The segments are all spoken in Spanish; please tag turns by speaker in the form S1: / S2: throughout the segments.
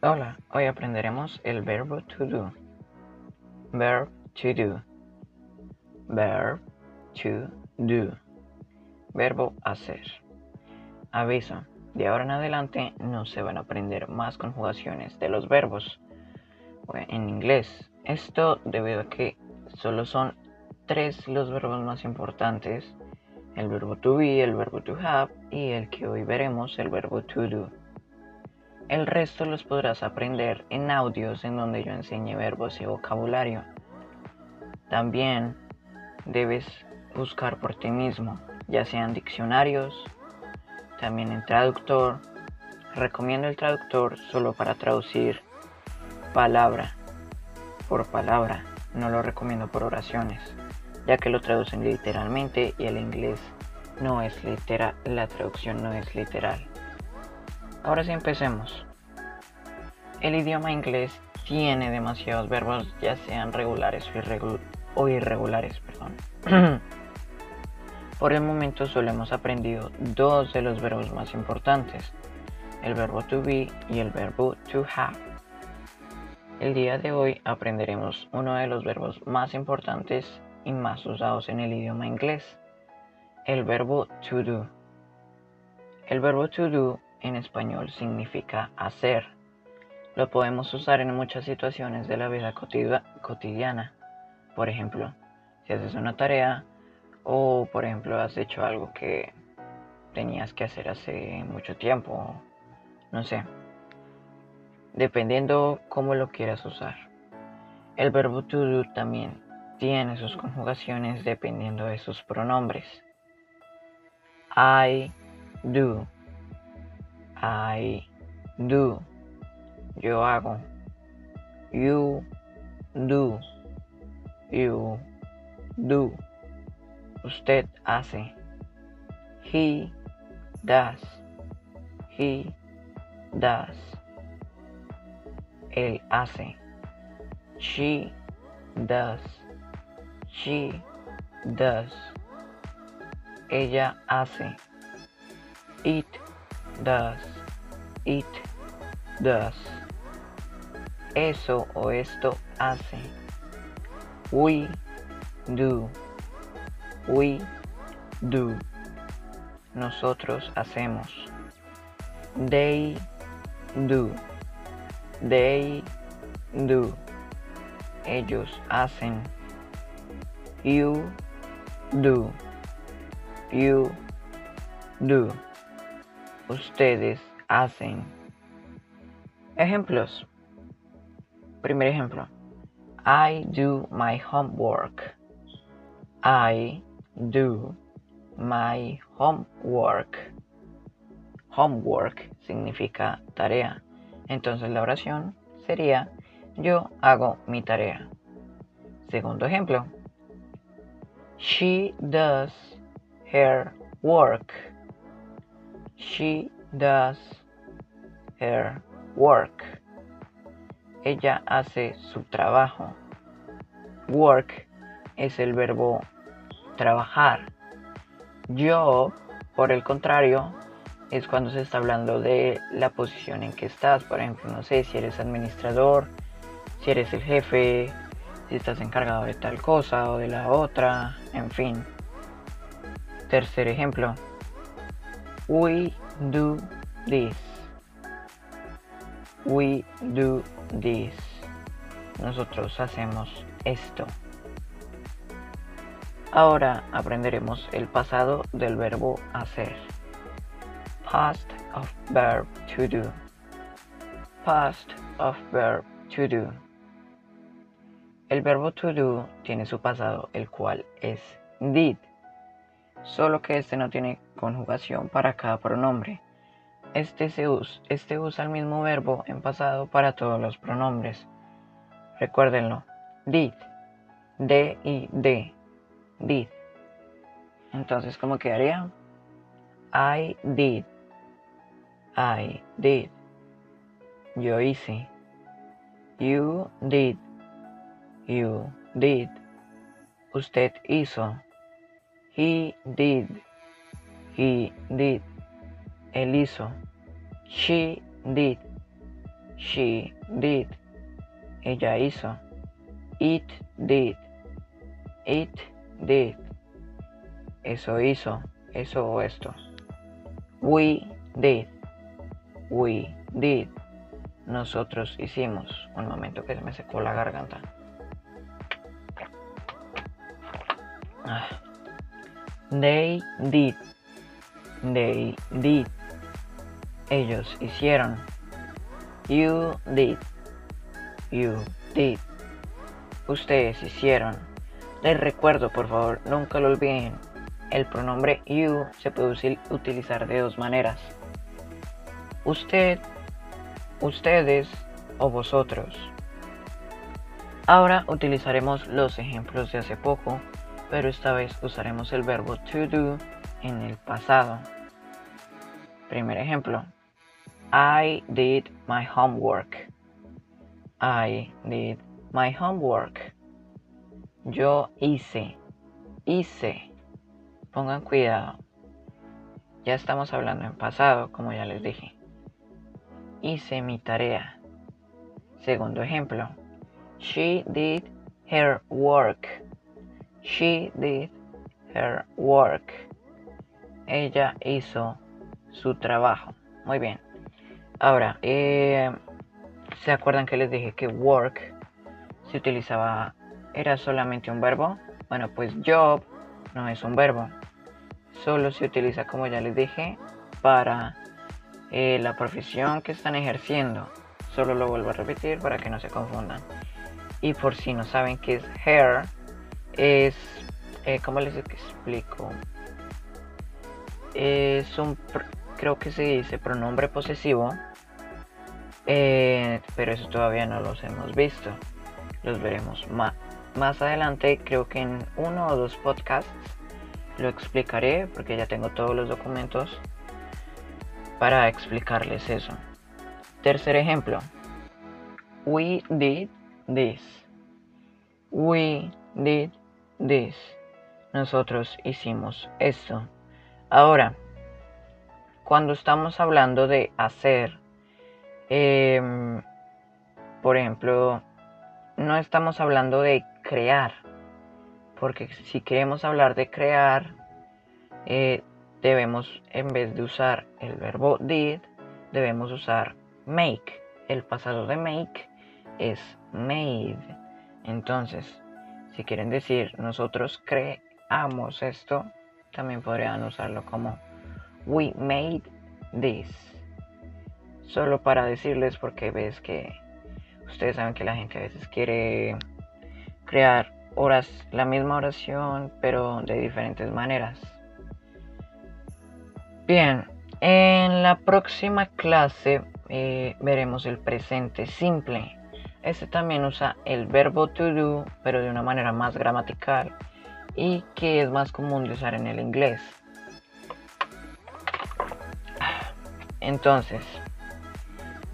S1: Hola, hoy aprenderemos el verbo to do. Verb to do. Verb to do. Verbo hacer. Aviso, de ahora en adelante no se van a aprender más conjugaciones de los verbos en inglés. Esto debido a que solo son tres los verbos más importantes. El verbo to be, el verbo to have y el que hoy veremos, el verbo to do. El resto los podrás aprender en audios en donde yo enseñe verbos y vocabulario. También debes buscar por ti mismo, ya sean diccionarios, también en traductor. Recomiendo el traductor solo para traducir palabra por palabra, no lo recomiendo por oraciones, ya que lo traducen literalmente y el inglés no es literal, la traducción no es literal. Ahora sí empecemos. El idioma inglés tiene demasiados verbos, ya sean regulares o, irregulares. Perdón. Por el momento solo hemos aprendido dos de los verbos más importantes, el verbo to be y el verbo to have. El día de hoy aprenderemos uno de los verbos más importantes y más usados en el idioma inglés, el verbo to do. El verbo to do en español significa hacer. Lo podemos usar en muchas situaciones de la vida cotidiana. Por ejemplo, si haces una tarea o por ejemplo has hecho algo que tenías que hacer hace mucho tiempo. No sé. Dependiendo cómo lo quieras usar. El verbo to do también tiene sus conjugaciones dependiendo de sus pronombres. I do. I do. Yo hago. You do. You do. Usted hace. He does. He does. Él hace. She does. She does. Ella hace. It does. It does. Eso o esto hace. We do. We do. Nosotros hacemos. They do. They do. Ellos hacen. You do. You do. Ustedes hacen. Ejemplos. Primer ejemplo. I do my homework. I do my homework. Homework significa tarea. Entonces la oración sería yo hago mi tarea. Segundo ejemplo. She does her work. She does her work. Ella hace su trabajo. Work es el verbo trabajar. Yo, por el contrario, es cuando se está hablando de la posición en que estás. Por ejemplo, no sé si eres administrador, si eres el jefe, si estás encargado de tal cosa o de la otra, en fin. Tercer ejemplo. We do this. We do this. Nosotros hacemos esto. Ahora aprenderemos el pasado del verbo hacer. Past of verb to do. Past of verb to do. El verbo to do tiene su pasado, el cual es did, solo que este no tiene conjugación para cada pronombre. Este, se usa, este usa el mismo verbo en pasado para todos los pronombres. Recuérdenlo, did, de y de did. Entonces, ¿cómo quedaría? I did. I did. Yo hice. You did. You did. Usted hizo. He did. He did. Él hizo. She did. She did. Ella hizo. It did. It did. Eso hizo. Eso o esto. We did. We did. Nosotros hicimos. Un momento que se me secó la garganta. Ah. They did. They did. Ellos hicieron. You did. You did. Ustedes hicieron. Les recuerdo, por favor, nunca lo olviden. El pronombre you se puede utilizar de dos maneras. Usted, ustedes o vosotros. Ahora utilizaremos los ejemplos de hace poco, pero esta vez usaremos el verbo to do en el pasado. Primer ejemplo. I did my homework. I did my homework. Yo hice. Hice. Pongan cuidado. Ya estamos hablando en pasado, como ya les dije. Hice mi tarea. Segundo ejemplo. She did her work. She did her work. Ella hizo su trabajo. Muy bien. Ahora, eh, ¿se acuerdan que les dije que work se utilizaba, era solamente un verbo? Bueno, pues job no es un verbo. Solo se utiliza, como ya les dije, para eh, la profesión que están ejerciendo. Solo lo vuelvo a repetir para que no se confundan. Y por si no saben qué es hair, es, eh, ¿cómo les explico? Es un, creo que se dice pronombre posesivo eh, pero eso todavía no los hemos visto. Los veremos más, más adelante. Creo que en uno o dos podcasts lo explicaré porque ya tengo todos los documentos para explicarles eso. Tercer ejemplo. We did this. We did this. Nosotros hicimos esto. Ahora, cuando estamos hablando de hacer Em, por ejemplo, no estamos hablando de crear, porque si queremos hablar de crear, eh, debemos, en vez de usar el verbo did, debemos usar make. El pasado de make es made. Entonces, si quieren decir nosotros creamos esto, también podrían usarlo como we made this solo para decirles porque ves que ustedes saben que la gente a veces quiere crear horas, la misma oración, pero de diferentes maneras. Bien, en la próxima clase eh, veremos el presente simple. Este también usa el verbo to do, pero de una manera más gramatical y que es más común de usar en el inglés. Entonces,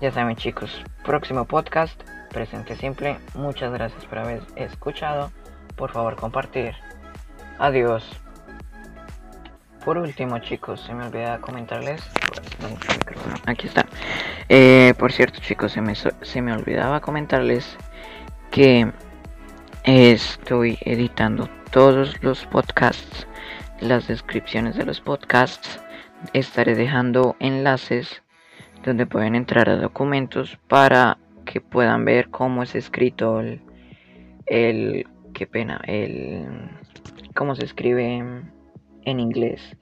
S1: ya saben chicos, próximo podcast, presente simple. Muchas gracias por haber escuchado. Por favor compartir. Adiós. Por último chicos, se me olvida comentarles. Aquí está. Eh, por cierto chicos, se me, se me olvidaba comentarles que estoy editando todos los podcasts, las descripciones de los podcasts. Estaré dejando enlaces donde pueden entrar a documentos para que puedan ver cómo es escrito el, el qué pena, el cómo se escribe en inglés,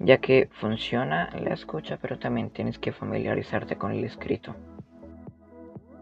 S1: ya que funciona la escucha, pero también tienes que familiarizarte con el escrito.